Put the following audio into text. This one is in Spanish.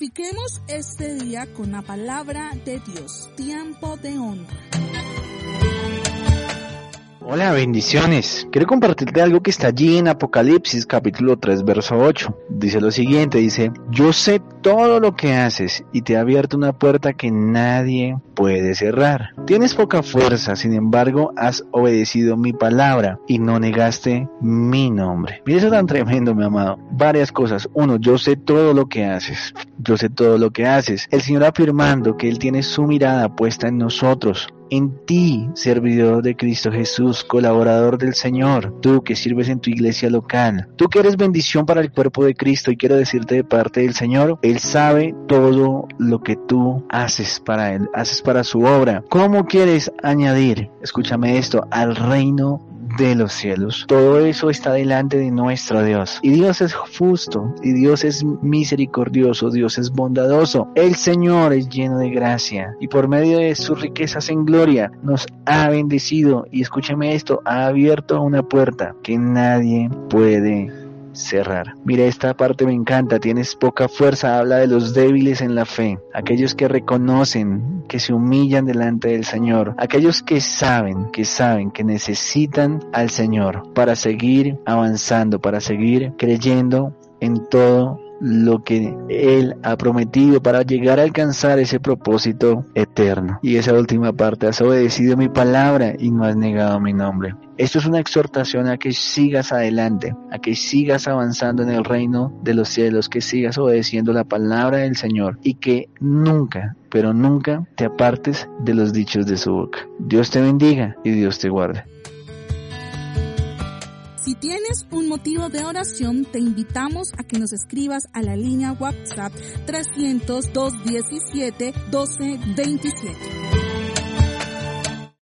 Edifiquemos este día con la palabra de Dios, tiempo de honra. Hola, bendiciones. Quiero compartirte algo que está allí en Apocalipsis capítulo 3 verso 8. Dice lo siguiente, dice, yo sé todo lo que haces y te he abierto una puerta que nadie puede cerrar. Tienes poca fuerza, sin embargo has obedecido mi palabra y no negaste mi nombre. Mira eso tan tremendo, mi amado. Varias cosas. Uno, yo sé todo lo que haces. Yo sé todo lo que haces. El Señor afirmando que Él tiene su mirada puesta en nosotros en ti, servidor de Cristo Jesús, colaborador del Señor, tú que sirves en tu iglesia local, tú que eres bendición para el cuerpo de Cristo y quiero decirte de parte del Señor, Él sabe todo lo que tú haces para Él, haces para su obra. ¿Cómo quieres añadir, escúchame esto, al reino de los cielos. Todo eso está delante de nuestro Dios. Y Dios es justo, y Dios es misericordioso, Dios es bondadoso. El Señor es lleno de gracia, y por medio de sus riquezas en gloria nos ha bendecido. Y escúcheme esto, ha abierto una puerta que nadie puede cerrar. Mira, esta parte me encanta, tienes poca fuerza, habla de los débiles en la fe, aquellos que reconocen, que se humillan delante del Señor, aquellos que saben, que saben que necesitan al Señor para seguir avanzando, para seguir creyendo en todo lo que Él ha prometido para llegar a alcanzar ese propósito eterno. Y esa última parte, has obedecido mi palabra y no has negado mi nombre. Esto es una exhortación a que sigas adelante, a que sigas avanzando en el reino de los cielos, que sigas obedeciendo la palabra del Señor y que nunca, pero nunca te apartes de los dichos de su boca. Dios te bendiga y Dios te guarde. Si tienes un motivo de oración, te invitamos a que nos escribas a la línea WhatsApp 300 217 1227.